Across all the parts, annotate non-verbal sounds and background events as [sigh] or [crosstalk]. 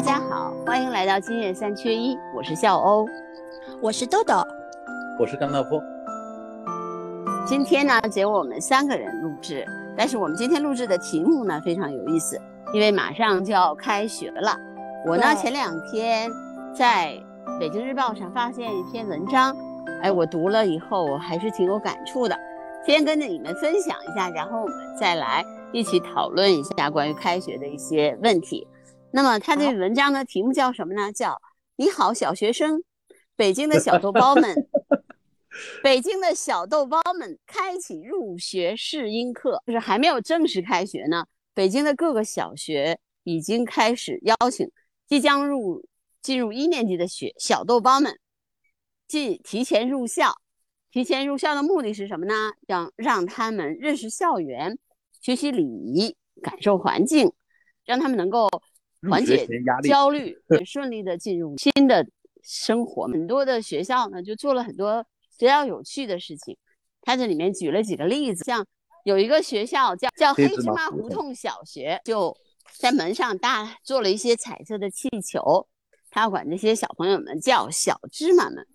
大家好，欢迎来到今夜三缺一，我是笑欧，我是豆豆，我是甘道夫。今天呢，只有我们三个人录制，但是我们今天录制的题目呢非常有意思，因为马上就要开学了。我呢前两天在北京日报上发现一篇文章，哎，我读了以后我还是挺有感触的，先跟着你们分享一下，然后我们再来一起讨论一下关于开学的一些问题。那么他这个文章的题目叫什么呢？叫“你好，小学生”。北京的小豆包们，[laughs] 北京的小豆包们开启入学试音课，就是还没有正式开学呢。北京的各个小学已经开始邀请即将入进入一年级的学小豆包们进提前入校。提前入校的目的是什么呢？让让他们认识校园，学习礼仪，感受环境，让他们能够。缓解焦虑，很顺利的进入新的生活。很多的学校呢，就做了很多比较有趣的事情。他这里面举了几个例子，像有一个学校叫叫黑芝麻胡同小学，就在门上搭做了一些彩色的气球，他管这些小朋友们叫小芝麻们，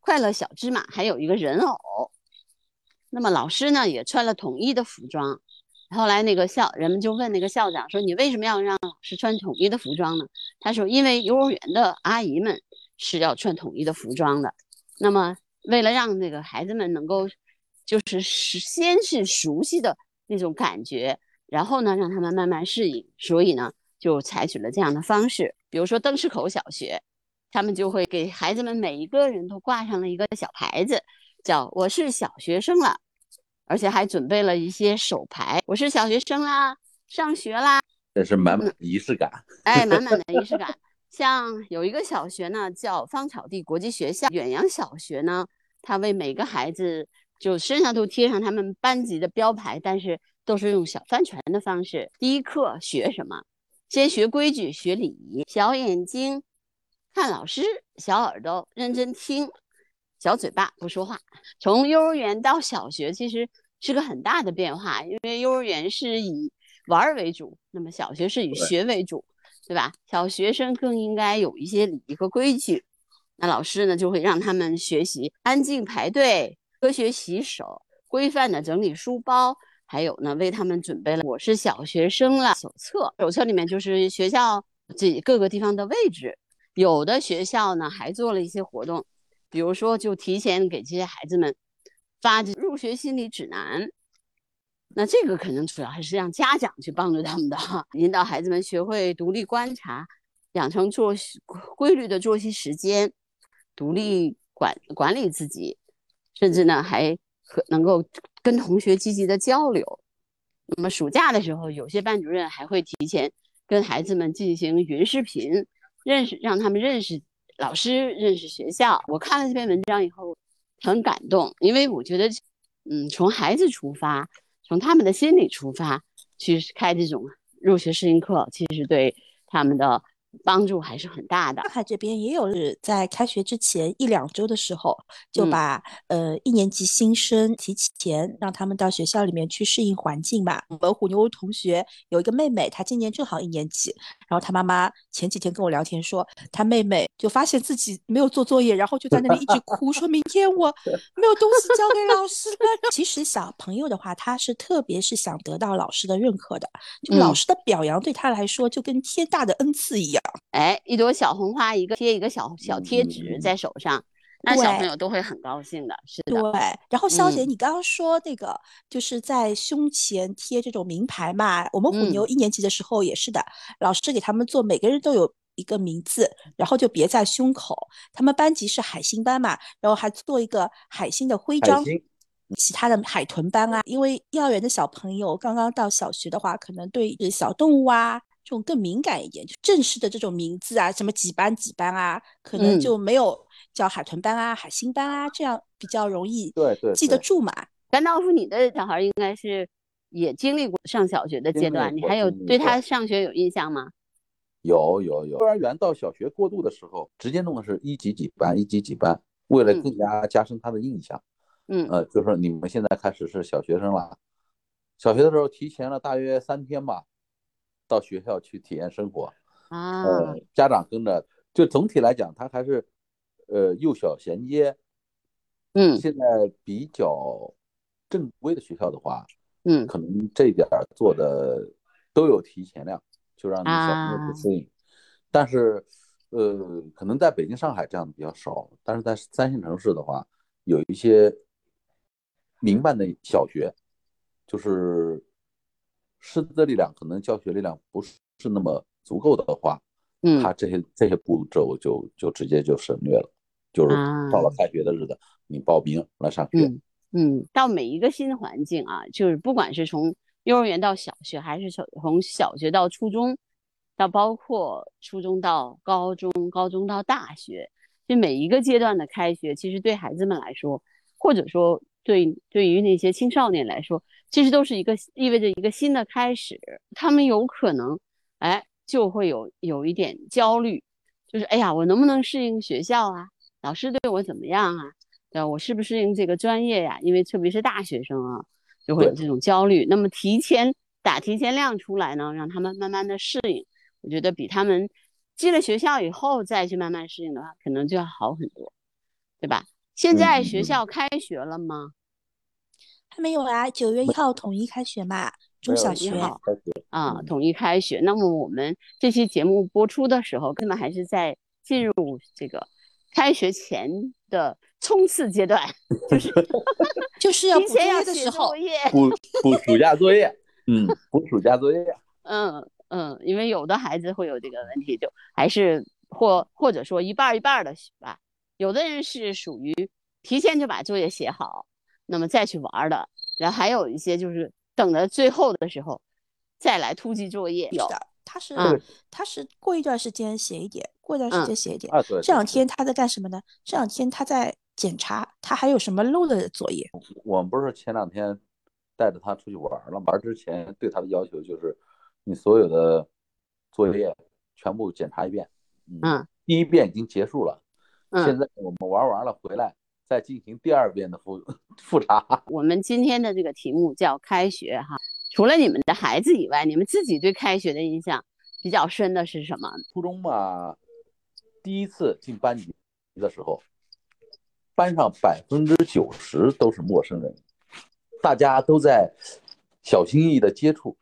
快乐小芝麻，还有一个人偶。那么老师呢，也穿了统一的服装。后来那个校人们就问那个校长说：“你为什么要让老师穿统一的服装呢？”他说：“因为幼儿园的阿姨们是要穿统一的服装的。那么为了让那个孩子们能够，就是先是熟悉的那种感觉，然后呢让他们慢慢适应，所以呢就采取了这样的方式。比如说灯市口小学，他们就会给孩子们每一个人都挂上了一个小牌子，叫我是小学生了。”而且还准备了一些手牌，我是小学生啦，上学啦，这是满满的仪式感。哎，满满的仪式感。像有一个小学呢，叫芳草地国际学校远洋小学呢，它为每个孩子就身上都贴上他们班级的标牌，但是都是用小帆船的方式。第一课学什么？先学规矩，学礼仪。小眼睛看老师，小耳朵认真听。小嘴巴不说话，从幼儿园到小学其实是个很大的变化，因为幼儿园是以玩为主，那么小学是以学为主，对吧？小学生更应该有一些礼仪和规矩，那老师呢就会让他们学习安静排队、科学洗手、规范的整理书包，还有呢为他们准备了《我是小学生了》手册，手册里面就是学校自己各个地方的位置，有的学校呢还做了一些活动。比如说，就提前给这些孩子们发入学心理指南，那这个可能主要还是让家长去帮助他们的哈，引导孩子们学会独立观察，养成作息规律的作息时间，独立管管理自己，甚至呢还和能够跟同学积极的交流。那么暑假的时候，有些班主任还会提前跟孩子们进行云视频，认识让他们认识。老师认识学校，我看了这篇文章以后很感动，因为我觉得，嗯，从孩子出发，从他们的心理出发去开这种入学适应课，其实对他们的。帮助还是很大的。上海这边也有在开学之前一两周的时候，就把呃一年级新生提前让他们到学校里面去适应环境嘛。我们虎妞同学有一个妹妹，她今年正好一年级，然后她妈妈前几天跟我聊天说，她妹妹就发现自己没有做作业，然后就在那里一直哭，说明天我没有东西交给老师了。其实小朋友的话，他是特别是想得到老师的认可的，就老师的表扬对他来说就跟天大的恩赐一样。哎，一朵小红花，一个贴一个小小贴纸在手上，那小朋友都会很高兴的。是的。对。然后肖姐，你刚刚说那个就是在胸前贴这种名牌嘛？我们虎牛一年级的时候也是的，老师给他们做，每个人都有一个名字，然后就别在胸口。他们班级是海星班嘛，然后还做一个海星的徽章。其他的海豚班啊，因为幼儿园的小朋友刚刚到小学的话，可能对小动物啊。更敏感一点，就正式的这种名字啊，什么几班几班啊，可能就没有叫海豚班啊、海星班啊，这样比较容易对对记得住嘛。甘道夫，你的小孩应该是也经历过上小学的阶段，你还有对他上学有印象吗？有有有，幼儿园到小学过渡的时候，直接弄的是一级几班，一级几班，为了更加加深他的印象。嗯呃，就说你们现在开始是小学生了，小学的时候提前了大约三天吧。到学校去体验生活，啊，呃，家长跟着，就总体来讲，他还是呃幼小衔接。嗯现在比较正规的学校的话，嗯可能这一点儿做的都有提前量，就让你小朋友啊不适应。但是，呃，可能在北京、上海这样的比较少，但是在三线城市的话，有一些民办的小学，就是师资力量可能教学力量不是那么足够的话，嗯他这些这些步骤就就直接就省略了，就是啊到了开学的日子，你报名来上学。嗯嗯，到每一个新环境啊，就是不管是从幼儿园到小学，还是从从小学到初中，到包括初中到高中，高中到大学，就每一个阶段的开学，其实对孩子们来说，或者说对对于那些青少年来说，其实都是一个意味着一个新的开始。他们有可能，哎，就会有有一点焦虑，就是哎呀，我能不能适应学校啊？老师对我怎么样啊？对吧？我适不适应这个专业呀？因为特别是大学生啊，就会有这种焦虑。那么提前打提前量出来呢，让他们慢慢的适应，我觉得比他们进了学校以后再去慢慢适应的话，可能就要好很多，对吧？现在学校开学了吗？还没有啊，九月一号统一开学嘛，中小学啊，嗯统一开学。那么我们这期节目播出的时候，可能还是在进入这个开学前的冲刺阶段，[laughs] 就是 [laughs] 就是要补作业的时候。补补暑假作业，嗯，补暑假作业。[laughs] 嗯嗯，因为有的孩子会有这个问题，就还是或或者说一半儿一半儿的吧。有的人是属于提前就把作业写好，那么再去玩儿的，然后还有一些就是等到最后的时候再来突击作业。有的，他是嗯他是过一段时间写一点，过一段时嗯间写一点。啊，对，这两天他在干什么呢？这两天他在检查他还有什么漏的作业。我们不是前两天带着他出去玩儿了，玩儿之前对他的要求就是，你所有的作业全部检查一遍。嗯，第一遍已经结束了，现嗯，在我们玩完了回来再进行第二遍的复 [laughs] 复查。我们今天的这个题目叫开学哈。除了你们的孩子以外，你们自己对开学的印象比较深的是什么？初中嘛，第一次进班级的时候，班上百分之九十都是陌生人，大家都在小心翼翼的接触，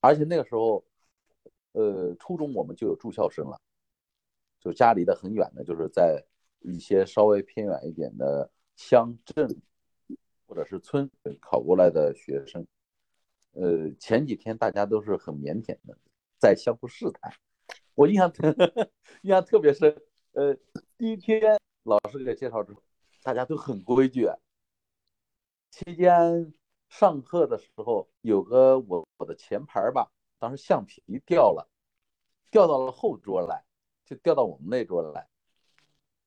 而且那个时候，呃，初中我们就有住校生了，就家离得很远的，就是在一些稍微偏远一点的乡镇或者是村考过来的学生。呃，前几天大家都是很腼腆的，在相互试探。我印象特 [laughs] 印象特别深。呃，第一天老师给介绍之后，大家都很规矩。期间上课的时候，有个我我的前排吧，当时橡皮掉了，掉到了后桌来，就掉到我们那桌来。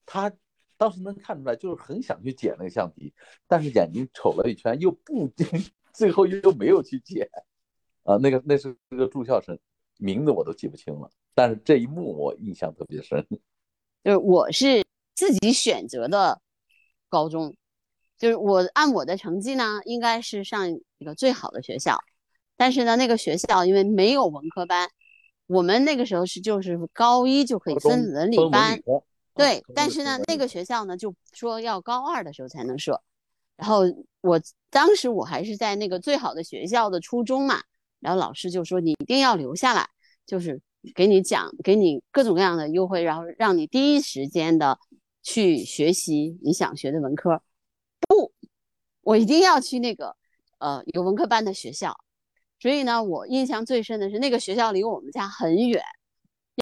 他当时能看出来，就是很想去捡那个橡皮，但是眼睛瞅了一圈，又不，[laughs] 最后又没有去捡。啊，那个那是个住校生，名字我都记不清了，但是这一幕我印象特别深。[laughs] 就是我是自己选择的高中，就是我按我的成绩呢，应该是上一个最好的学校，但是呢，那个学校因为没有文科班，我们那个时候是就是高一就可以分文理班对啊，但是呢，那个学学校呢就说要高二的时候才能设，然后我当时我还是在那个最好的学校的初中嘛，然后老师就说你一定要留下来，就是给你讲，给你各种各样的优惠，然后让你第一时间的去学习你想学的文科。不，我一定要去那个呃有文科班的学校。所以呢，我印象最深的是那个学校离我们家很远，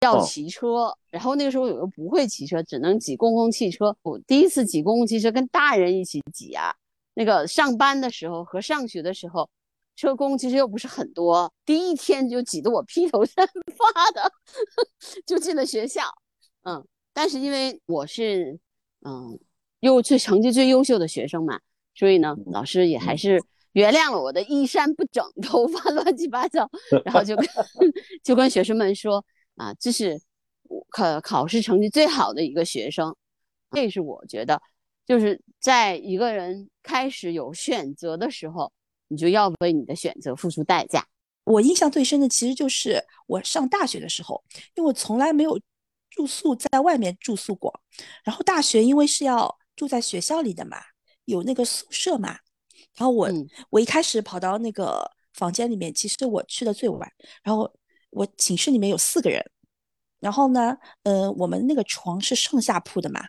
要哦骑车。然后那个时候我又不会骑车，只能挤公共汽车。我第一次挤公共汽车，跟大人一起挤啊。那个上班的时候和上学的时候，车工其实又不是很多，第一天就挤得我披头散发的，[laughs] 就进了学校。嗯，但是因为我是嗯又最成绩最优秀的学生嘛，所以呢，老师也还是原谅了我的衣衫不整、[laughs] 头发乱七八糟，[laughs] 然后就跟就跟学生们说啊，这是考考试成绩最好的一个学生。这是我觉得，就是在一个人开始有选择的时候，你就要为你的选择付出代价。我印象最深的其实就是我上大学的时候，因为我从来没有住宿在外面住宿过，然后大学因为是要住在学校里的嘛，有那个宿舍嘛，然后我我一开始跑到那个房间里面，其实我去的最晚，然后我寝室里面有四个人，然后呢，呃，我们那个床是上下铺的嘛。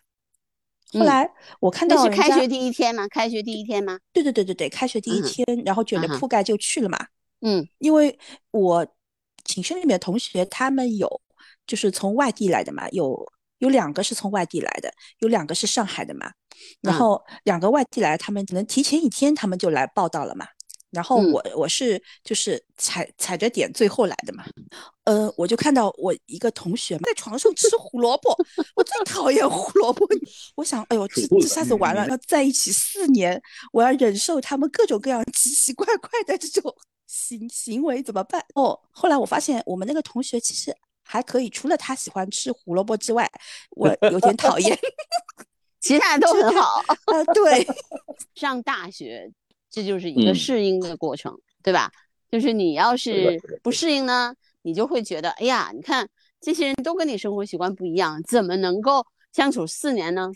后来我看到是开学第一天嘛？开学第一天吗？对对对对对，开学第一天，然后卷着铺盖就去了嘛。嗯，因为我寝室里面同学他们有就是从外地来的嘛，有有两个是从外地来的，有两个是上海的嘛。然后两个外地来，他们可能提前一天他们就来报道了嘛。然后我我是就是踩踩着点最后来的嘛，呃，我就看到我一个同学在床上吃胡萝卜，我最讨厌胡萝卜，我想，哎呦，这这下子完了，要在一起四年，我要忍受他们各种各样奇奇怪怪的这种 [laughs] 行行为怎么办？哦，后来我发现我们那个同学其实还可以，除了他喜欢吃胡萝卜之外，我 [laughs] 有点讨厌，[laughs] 其他都很好。呃，对，上大学。这就是一个适应的过程，对吧？就是你要是不适应呢，你就会觉得，哎呀，你看这些人都跟你生活习惯不一样，怎么能够相处四年呢？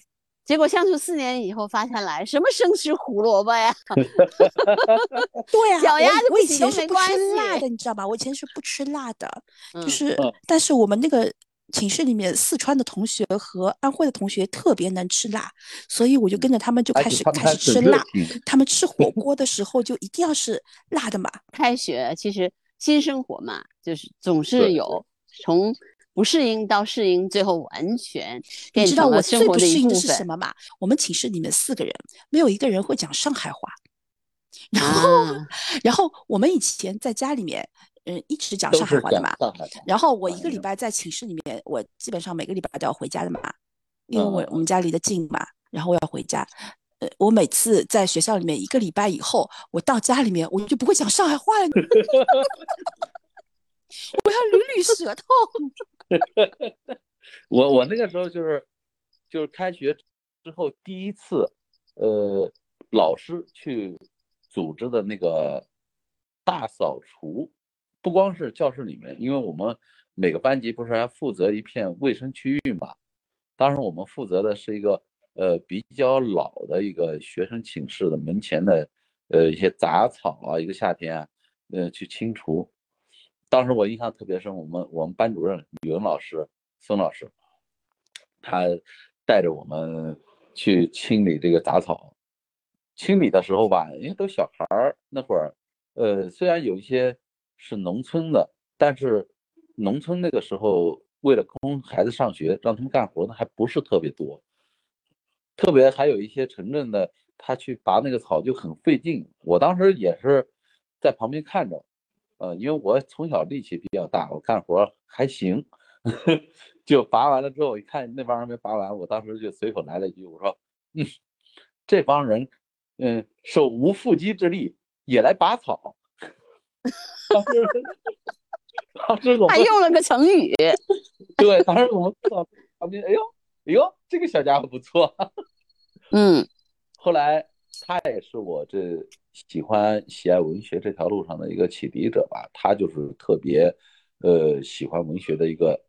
结果相处四年以后发下来，什么生吃胡萝卜呀？[laughs] [laughs] 对呀，脚丫子我以前是不吃辣的，你知道吧？我以前是不吃辣的，就是，但是我们那个。寝室里面四川的同学和安徽的同学特别能吃辣，所以我就跟着他们就开始开始吃辣。他们吃火锅的时候就一定要是辣的嘛。开学其实新生活嘛，就是总是有从不适应到适应，最后完全你知道我最不适应的是什么吗？我们寝室里面四个人没有一个人会讲上海话，[laughs] 然后然后我们以前在家里面。嗯，一直讲上海话的嘛。然后我一个礼拜在寝室里面，我基本上每个礼拜都要回家的嘛，因为我我们家离得近嘛。然后我要回家，呃，我每次在学校里面一个礼拜以后，我到家里面我就不会讲上海话了，[laughs] 我要捋捋舌头。[laughs] 我我那个时候就是就是开学之后第一次，呃，老师去组织的那个大扫除。不光是教室里面，因为我们每个班级不是还负责一片卫生区域嘛？当时我们负责的是一个呃比较老的一个学生寝室的门前的呃一些杂草啊，一个夏天啊，呃去清除。当时我印象特别深，我们我们班主任语文老师孙老师，他带着我们去清理这个杂草。清理的时候吧，因为都小孩儿那会儿，呃虽然有一些。是农村的，但是农村那个时候为了供孩子上学，让他们干活呢还不是特别多，特别还有一些城镇的，他去拔那个草就很费劲。我当时也是在旁边看着，呃，因为我从小力气比较大，我干活还行，[laughs] 就拔完了之后，一看那帮人没拔完，我当时就随口来了一句，我说，嗯，这帮人，嗯，手无缚鸡之力也来拔草。[laughs] 当时，当时我还用了个成语。对，当时我们旁边，哎呦，哎呦，这个小家伙不错。嗯，后来他也是我这喜欢喜爱文学这条路上的一个启迪者吧。他就是特别，呃，喜欢文学的一个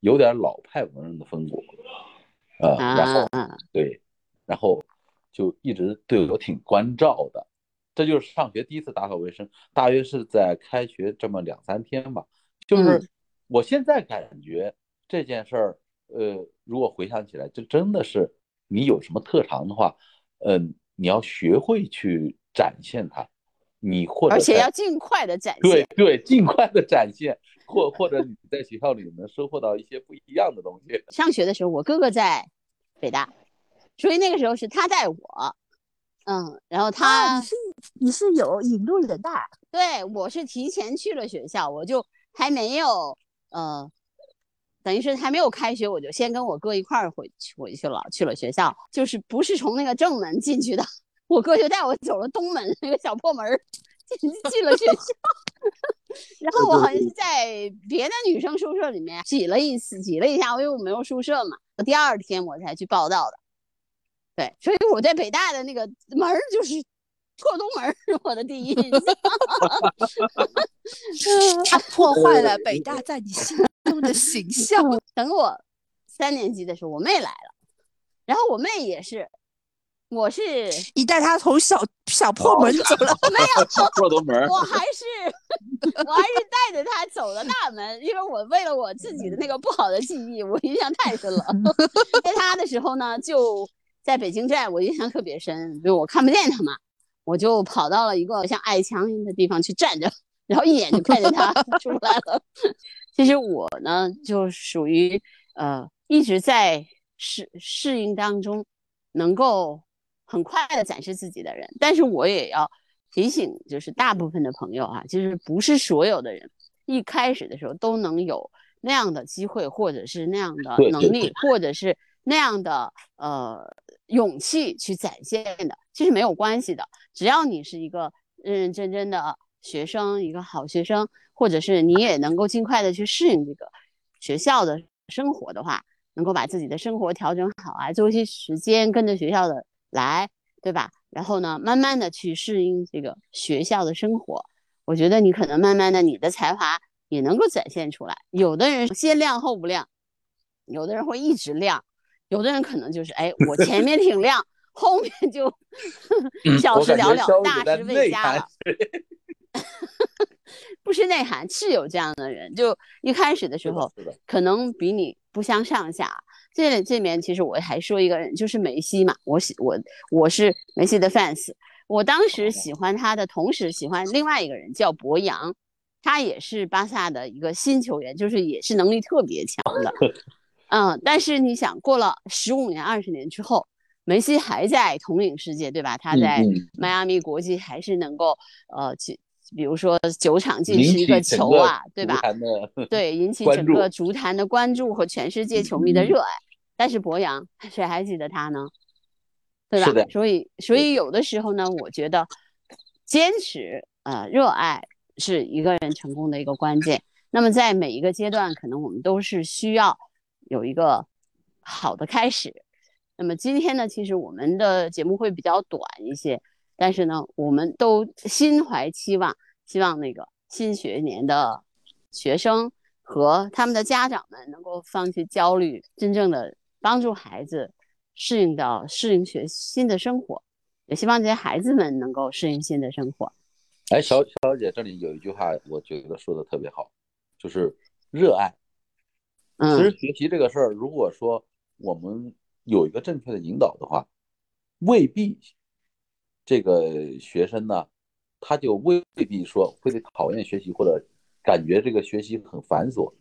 有点老派文人的风格。呃，然后对，然后就一直对我挺关照的。这就是上学第一次打扫卫生，大约是在开学这么两三天吧。就是我现在感觉这件事儿，呃，如果回想起来，就真的是你有什么特长的话，嗯，你要学会去展现它，你或者而且要尽快的展现，对对，尽快的展现，或或者你在学校里能收获到一些不一样的东西。上学的时候，我哥哥在北大，所以那个时候是他带我。嗯，然后他你是你是有引路人的，对我是提前去了学校，我就还没有呃，等于是还没有开学，我就先跟我哥一块儿回去回去了，去了学校，就是不是从那个正门进去的，我哥就带我走了东门那个小破门进进了学校，[laughs] 然后我好像是在别的女生宿舍里面挤了一次，挤了一下，因为我没有宿舍嘛，第二天我才去报道的。对，[laughs] 所以我在北大的那个门儿就是破东门是我的第一印象。[laughs] 他破坏了北大在你心中的形象。[laughs] 等我三年级的时候，我妹来了，然后我妹也是，我是你带他从小小破门走了，没有破东门，我还是我还是带着他走了大门，因为我为了我自己的那个不好的记忆，我印象太深了。带他的时候呢，就在北京站，我印象特别深，就我看不见他嘛，我就跑到了一个像矮墙的地方去站着，然后一眼就看见他 [laughs] 出来了。其实我呢，就属于呃一直在适适应当中，能够很快的展示自己的人。但是我也要提醒，就是大部分的朋友啊，就是不是所有的人一开始的时候都能有那样的机会，或者是那样的能力，或者是那样的呃勇气去展现的。其实没有关系的，只要你是一个认认真真的学生，一个好学生。或者是你也能够尽快的去适应这个学校的生活的话，能够把自己的生活调整好啊，作息时间跟着学校的来，对吧？然后呢，慢慢的去适应这个学校的生活，我觉得你可能慢慢的你的才华也能够展现出来。有的人先亮后不亮，有的人会一直亮，有的人可能就是哎，我 [laughs] 前面挺亮，后面就小事了了，大事未佳了。[laughs] 不是内涵，是有这样的人，就一开始的时候可能比你不相上下。这这面其实我还说一个人，就是梅西嘛，我喜我我是梅西的 fans，我当时喜欢他的同时喜欢另外一个人叫博扬，他也是巴萨的一个新球员，就是也是能力特别强的，嗯，但是你想过了十五年、二十年之后，梅西还在统领世界，对吧？他在迈阿密国际还是能够呃去。比如说九场进十一个球啊，对吧？对，引起整个足坛的关注和全世界球迷的热爱。但是博洋，谁还记得他呢？对吧？所以，所以有的时候呢，我觉得坚持呃热爱是一个人成功的一个关键。那么在每一个阶段，可能我们都是需要有一个好的开始。那么今天呢，其实我们的节目会比较短一些。但是呢，我们都心怀期望，希望那个新学年的学生和他们的家长们能够放弃焦虑，真正的帮助孩子适应到适应学新的生活，也希望这些孩子们能够适应新的生活。哎，小小姐，这里有一句话，我觉得说的特别好，就是热爱。嗯，其实学习这个事儿，如果说我们有一个正确的引导的话，未必。这个学生呢，他就未必说会讨厌学习，或者感觉这个学习很繁琐。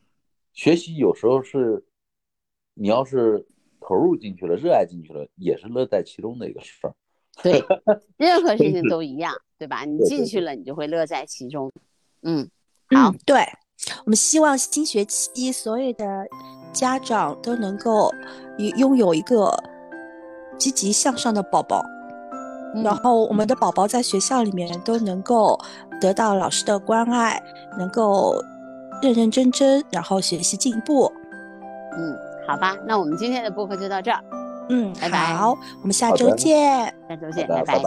学习有时候是，你要是投入进去了，热爱进去了，也是乐在其中的一个事儿。对，[laughs] 任何事情都一样，对吧？你进去了，你就会乐在其中。嗯，好，对我们希望新学期所有的家长都能够拥有一个积极向上的宝宝。然后我们的宝宝在学校里面都能够得到老师的关爱，能够认认真真，然后学习进步。嗯，好吧，那我们今天的播客就到这儿。嗯，拜拜。好，我们下周见。下周见，拜拜。